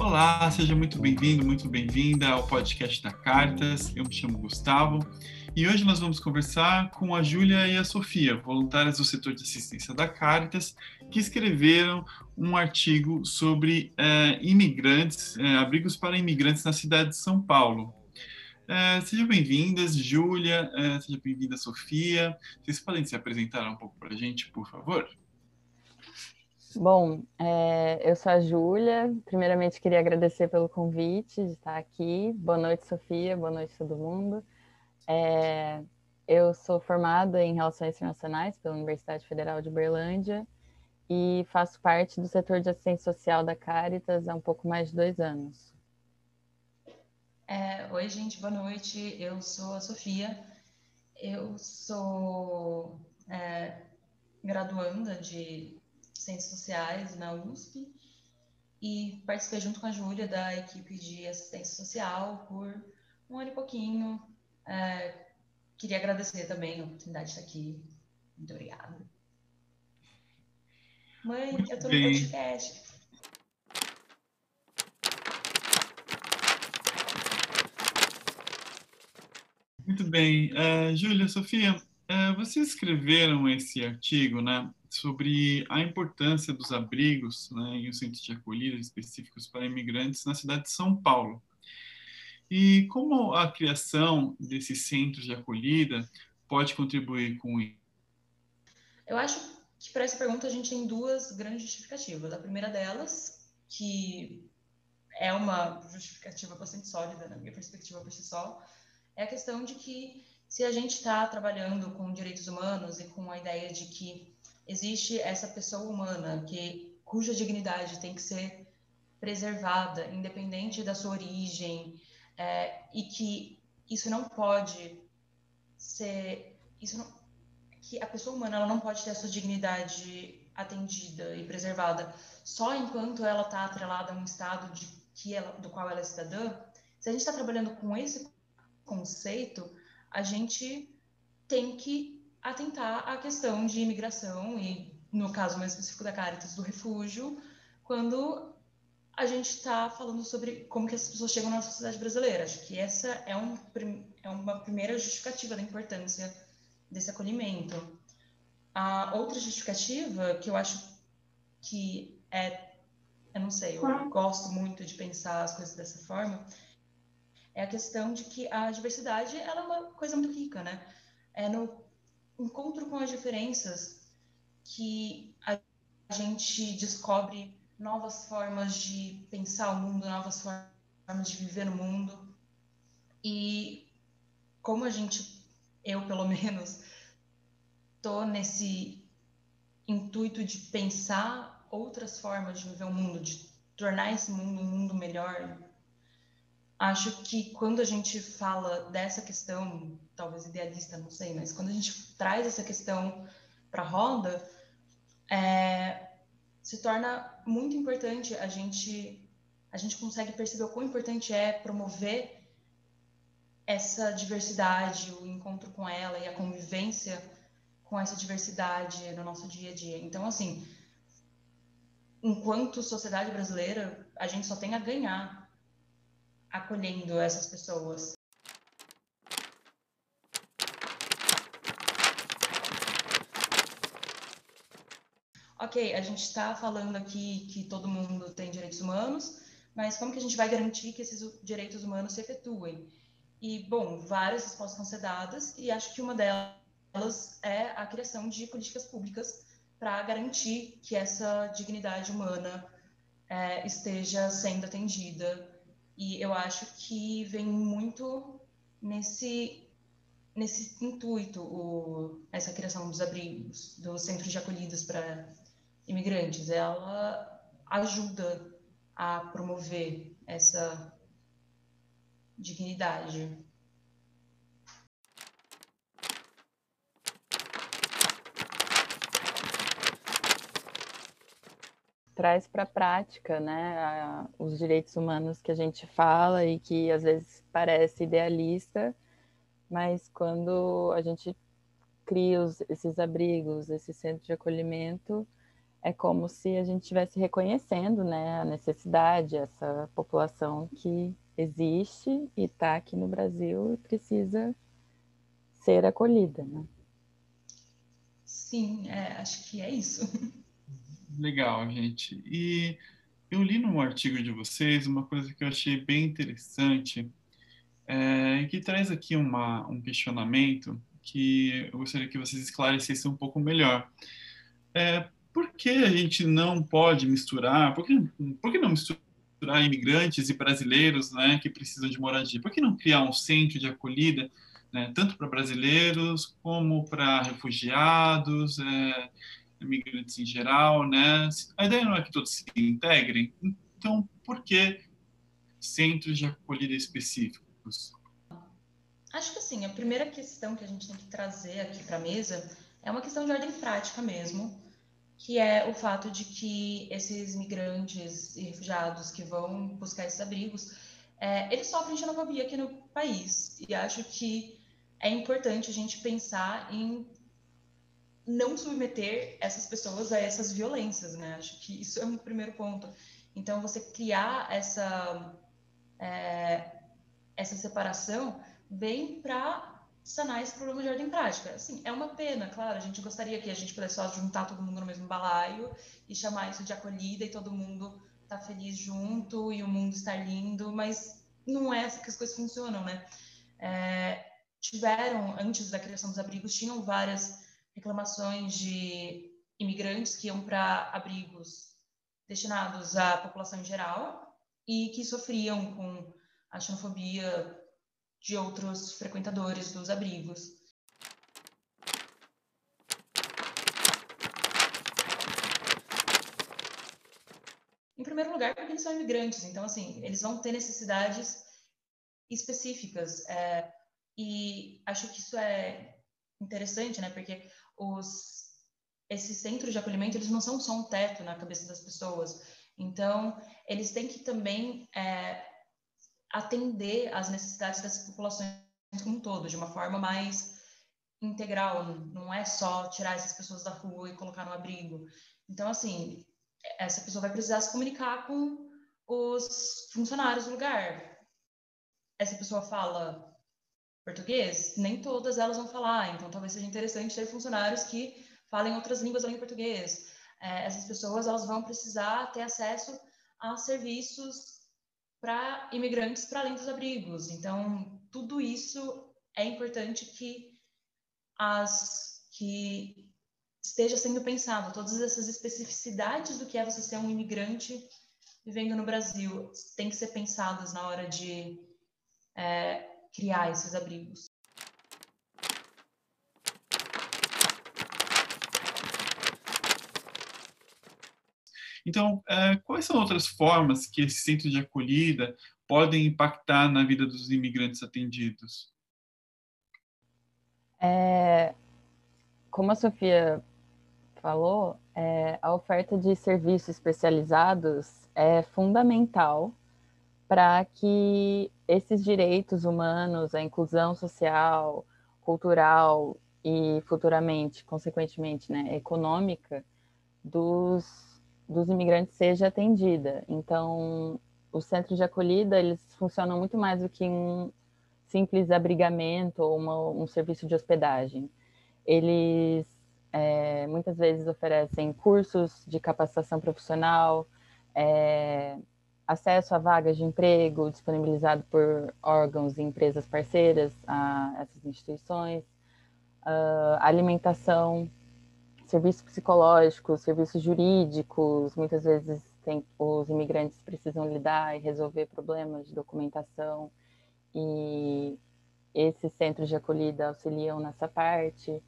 Olá, seja muito bem-vindo, muito bem-vinda ao podcast da Cartas. Eu me chamo Gustavo e hoje nós vamos conversar com a Júlia e a Sofia, voluntárias do setor de assistência da Caritas, que escreveram um artigo sobre é, imigrantes, é, abrigos para imigrantes na cidade de São Paulo. É, sejam bem-vindas, Júlia, é, seja bem-vinda, Sofia. Vocês podem se apresentar um pouco para a gente, por favor? Bom, é, eu sou a Júlia. Primeiramente, queria agradecer pelo convite de estar aqui. Boa noite, Sofia. Boa noite, todo mundo. É, eu sou formada em Relações Internacionais pela Universidade Federal de Berlândia e faço parte do setor de assistência social da Caritas há um pouco mais de dois anos. É, Oi, gente, boa noite. Eu sou a Sofia. Eu sou é, graduanda de Ciências Sociais na USP e participei junto com a Júlia da equipe de assistência social por um ano e pouquinho. É, queria agradecer também a oportunidade de estar aqui. Muito obrigada. Mãe, Muito eu estou no podcast. Muito bem. Uh, Júlia, Sofia, uh, vocês escreveram esse artigo, né? sobre a importância dos abrigos né, e os centros de acolhida específicos para imigrantes na cidade de São Paulo. E como a criação desses centros de acolhida pode contribuir com isso? Eu acho que para essa pergunta a gente tem duas grandes justificativas. A primeira delas, que é uma justificativa bastante sólida na minha perspectiva por si só, é a questão de que se a gente está trabalhando com direitos humanos e com a ideia de que existe essa pessoa humana que cuja dignidade tem que ser preservada, independente da sua origem, é, e que isso não pode ser, isso não, que a pessoa humana ela não pode ter a sua dignidade atendida e preservada só enquanto ela está atrelada a um estado de que ela, do qual ela é cidadã. Se a gente está trabalhando com esse conceito, a gente tem que atentar à questão de imigração e, no caso mais específico da Caritas, do refúgio, quando a gente está falando sobre como que essas pessoas chegam na sociedade brasileira. Acho que essa é, um, é uma primeira justificativa da importância desse acolhimento. A outra justificativa, que eu acho que é, eu não sei, eu gosto muito de pensar as coisas dessa forma, é a questão de que a diversidade ela é uma coisa muito rica, né? É no encontro com as diferenças que a gente descobre novas formas de pensar o mundo, novas formas de viver no mundo. E como a gente, eu pelo menos, tô nesse intuito de pensar outras formas de viver o mundo, de tornar esse mundo um mundo melhor, acho que quando a gente fala dessa questão, talvez idealista, não sei, mas quando a gente traz essa questão para a roda, é, se torna muito importante a gente a gente consegue perceber o quão importante é promover essa diversidade, o encontro com ela e a convivência com essa diversidade no nosso dia a dia. Então, assim, enquanto sociedade brasileira, a gente só tem a ganhar acolhendo essas pessoas. Ok, a gente está falando aqui que todo mundo tem direitos humanos, mas como que a gente vai garantir que esses direitos humanos se efetuem? E, bom, várias respostas vão ser dadas, e acho que uma delas é a criação de políticas públicas para garantir que essa dignidade humana é, esteja sendo atendida e eu acho que vem muito nesse nesse intuito o, essa criação dos abrigos, dos centros de acolhidas para imigrantes. Ela ajuda a promover essa dignidade. Traz para a prática né, a, os direitos humanos que a gente fala e que às vezes parece idealista, mas quando a gente cria os, esses abrigos, esse centro de acolhimento, é como se a gente estivesse reconhecendo né, a necessidade, essa população que existe e está aqui no Brasil e precisa ser acolhida. Né? Sim, é, acho que é isso. Legal, gente. E eu li num artigo de vocês uma coisa que eu achei bem interessante, é, que traz aqui uma, um questionamento que eu gostaria que vocês esclarecessem um pouco melhor. É, por que a gente não pode misturar, por que, por que não misturar imigrantes e brasileiros né, que precisam de moradia? Por que não criar um centro de acolhida, né, tanto para brasileiros como para refugiados, é, imigrantes em geral? Né? A ideia não é que todos se integrem, então por que centros de acolhida específicos? Acho que assim, a primeira questão que a gente tem que trazer aqui para a mesa é uma questão de ordem prática mesmo, que é o fato de que esses migrantes e refugiados que vão buscar esses abrigos, é, eles sofrem xenofobia aqui no país. E acho que é importante a gente pensar em não submeter essas pessoas a essas violências, né? Acho que isso é um primeiro ponto. Então, você criar essa, é, essa separação vem para sanar esse problema de ordem prática. Assim, é uma pena, claro, a gente gostaria que a gente pudesse só juntar todo mundo no mesmo balaio e chamar isso de acolhida e todo mundo tá feliz junto e o mundo estar lindo, mas não é assim que as coisas funcionam, né? É, tiveram, antes da criação dos abrigos, tinham várias reclamações de imigrantes que iam para abrigos destinados à população em geral e que sofriam com a xenofobia de outros frequentadores dos abrigos. Em primeiro lugar, porque eles são imigrantes, então, assim, eles vão ter necessidades específicas. É, e acho que isso é interessante, né? Porque os, esses centros de acolhimento, eles não são só um teto na cabeça das pessoas. Então, eles têm que também é, atender às necessidades dessas populações como um todo, de uma forma mais integral, não é só tirar essas pessoas da rua e colocar no abrigo. Então, assim, essa pessoa vai precisar se comunicar com os funcionários do lugar. Essa pessoa fala português? Nem todas elas vão falar, então talvez seja interessante ter funcionários que falem outras línguas além do português. É, essas pessoas elas vão precisar ter acesso a serviços para imigrantes para além dos abrigos. Então, tudo isso é importante que as que esteja sendo pensado, todas essas especificidades do que é você ser um imigrante vivendo no Brasil, têm que ser pensadas na hora de é, criar esses abrigos. Então, é, quais são outras formas que esse centro de acolhida podem impactar na vida dos imigrantes atendidos? É, como a Sofia falou, é, a oferta de serviços especializados é fundamental para que esses direitos humanos, a inclusão social, cultural e futuramente, consequentemente, né, econômica dos dos imigrantes seja atendida. Então, os centros de acolhida, eles funcionam muito mais do que um simples abrigamento ou uma, um serviço de hospedagem. Eles é, muitas vezes oferecem cursos de capacitação profissional, é, acesso a vagas de emprego disponibilizado por órgãos e empresas parceiras a essas instituições, uh, alimentação serviços psicológicos, serviços jurídicos, muitas vezes tem, os imigrantes precisam lidar e resolver problemas de documentação e esses centros de acolhida auxiliam nessa parte.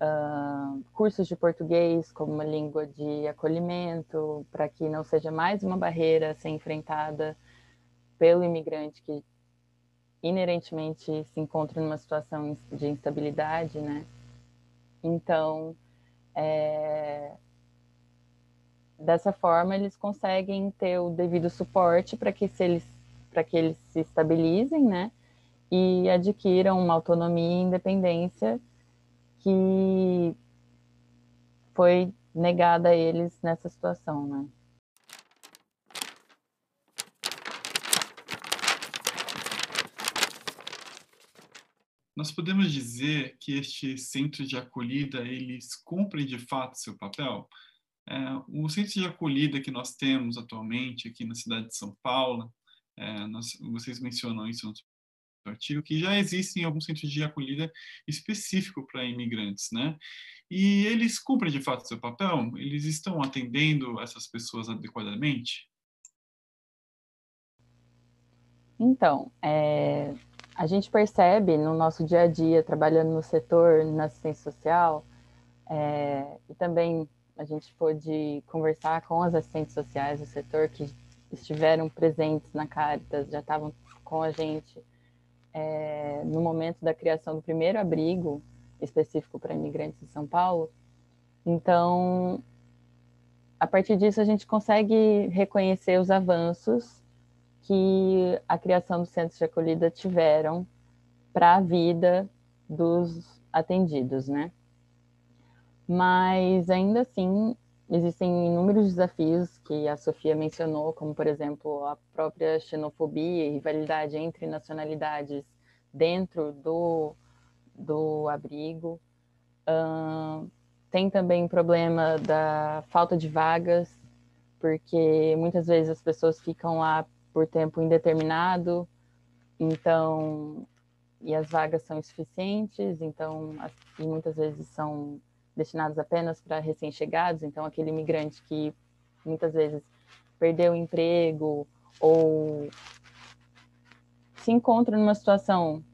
Uh, cursos de português como uma língua de acolhimento, para que não seja mais uma barreira a ser enfrentada pelo imigrante que inerentemente se encontra numa situação de instabilidade, né? Então, é... Dessa forma, eles conseguem ter o devido suporte para que, se eles, que eles se estabilizem, né? E adquiram uma autonomia e independência que foi negada a eles nessa situação, né? Nós podemos dizer que estes centros de acolhida, eles cumprem de fato seu papel? É, o centro de acolhida que nós temos atualmente aqui na cidade de São Paulo, é, nós, vocês mencionam isso artigo, que já existem alguns centros de acolhida específico para imigrantes, né? E eles cumprem de fato seu papel? Eles estão atendendo essas pessoas adequadamente? Então, é, a gente percebe no nosso dia a dia, trabalhando no setor, na assistência social, é, e também a gente pôde conversar com as assistentes sociais do setor que estiveram presentes na Caritas, já estavam com a gente é, no momento da criação do primeiro abrigo específico para imigrantes em São Paulo. Então, a partir disso, a gente consegue reconhecer os avanços que a criação dos centros de acolhida tiveram para a vida dos atendidos, né? Mas ainda assim existem inúmeros desafios que a Sofia mencionou, como por exemplo a própria xenofobia e rivalidade entre nacionalidades dentro do, do abrigo. Uh, tem também o problema da falta de vagas, porque muitas vezes as pessoas ficam lá por tempo indeterminado, então, e as vagas são insuficientes, então, e muitas vezes são destinadas apenas para recém-chegados, então aquele imigrante que muitas vezes perdeu o emprego ou se encontra numa situação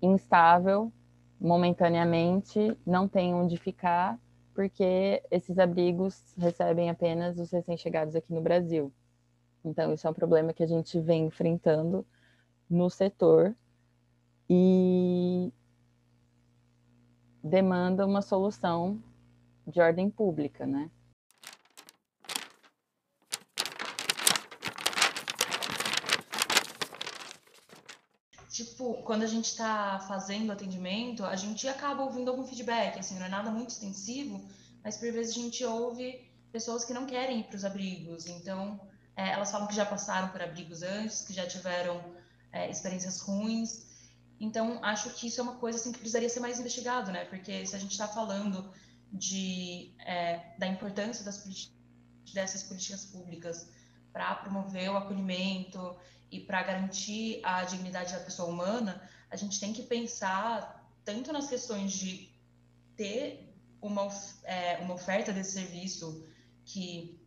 instável momentaneamente, não tem onde ficar, porque esses abrigos recebem apenas os recém-chegados aqui no Brasil. Então, isso é um problema que a gente vem enfrentando no setor e demanda uma solução de ordem pública, né? Tipo, quando a gente está fazendo atendimento, a gente acaba ouvindo algum feedback, assim, não é nada muito extensivo, mas por vezes a gente ouve pessoas que não querem ir para os abrigos, então é, elas falam que já passaram por abrigos antes, que já tiveram é, experiências ruins. Então, acho que isso é uma coisa assim, que precisaria ser mais investigado, né? Porque se a gente está falando de, é, da importância das, dessas políticas públicas para promover o acolhimento e para garantir a dignidade da pessoa humana, a gente tem que pensar tanto nas questões de ter uma, é, uma oferta desse serviço que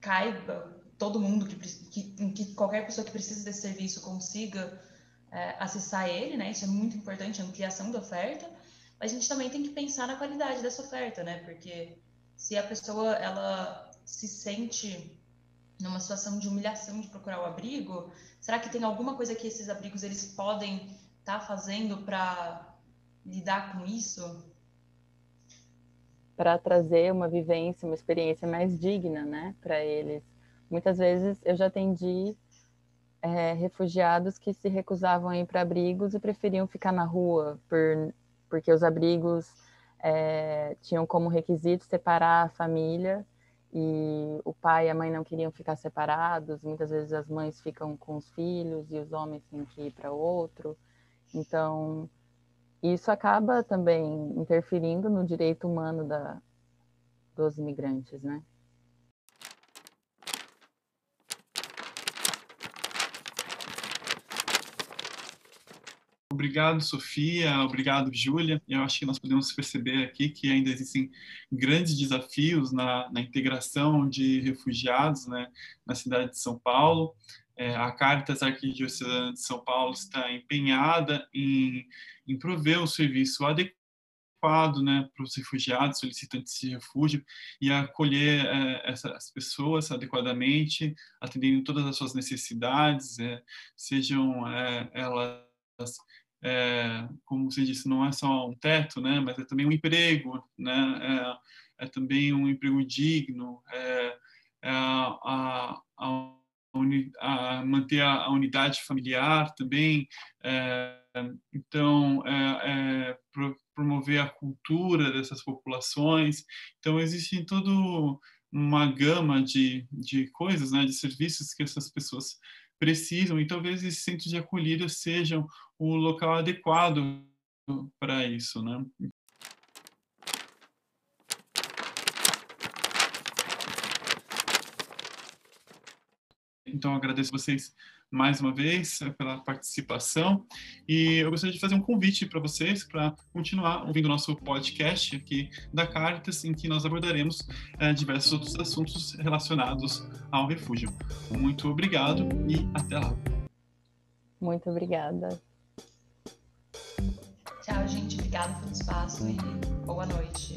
caiba todo mundo que, que, que, qualquer pessoa que precisa desse serviço consiga é, acessar ele, né? Isso é muito importante, a ampliação da oferta. Mas a gente também tem que pensar na qualidade dessa oferta, né? Porque se a pessoa ela se sente numa situação de humilhação de procurar o abrigo, será que tem alguma coisa que esses abrigos eles podem estar tá fazendo para lidar com isso? Para trazer uma vivência, uma experiência mais digna, né, para eles Muitas vezes eu já atendi é, refugiados que se recusavam a ir para abrigos e preferiam ficar na rua, por, porque os abrigos é, tinham como requisito separar a família e o pai e a mãe não queriam ficar separados. Muitas vezes as mães ficam com os filhos e os homens têm que ir para outro. Então, isso acaba também interferindo no direito humano da, dos imigrantes, né? Obrigado, Sofia. Obrigado, Júlia. Eu acho que nós podemos perceber aqui que ainda existem grandes desafios na, na integração de refugiados né, na cidade de São Paulo. É, a Caritas Arquidiocesana de São Paulo está empenhada em, em prover um serviço adequado né, para os refugiados, solicitantes de refúgio, e acolher é, essas pessoas adequadamente, atendendo todas as suas necessidades, é, sejam é, elas é, como você disse, não é só um teto, né, mas é também um emprego, né, é, é também um emprego digno, é, é a, a, a, manter a, unidade familiar também, é, então é, é, pro, promover a cultura dessas populações. Então, existe todo uma gama de, de coisas, né, de serviços que essas pessoas precisam, e talvez esses centros de acolhida sejam o local adequado para isso, né? Então, agradeço vocês mais uma vez eh, pela participação e eu gostaria de fazer um convite para vocês para continuar ouvindo nosso podcast aqui da Caritas, em que nós abordaremos é, diversos outros assuntos relacionados ao refúgio. Muito obrigado e até lá. Muito obrigada. Tchau, gente. Obrigada pelo espaço e boa noite.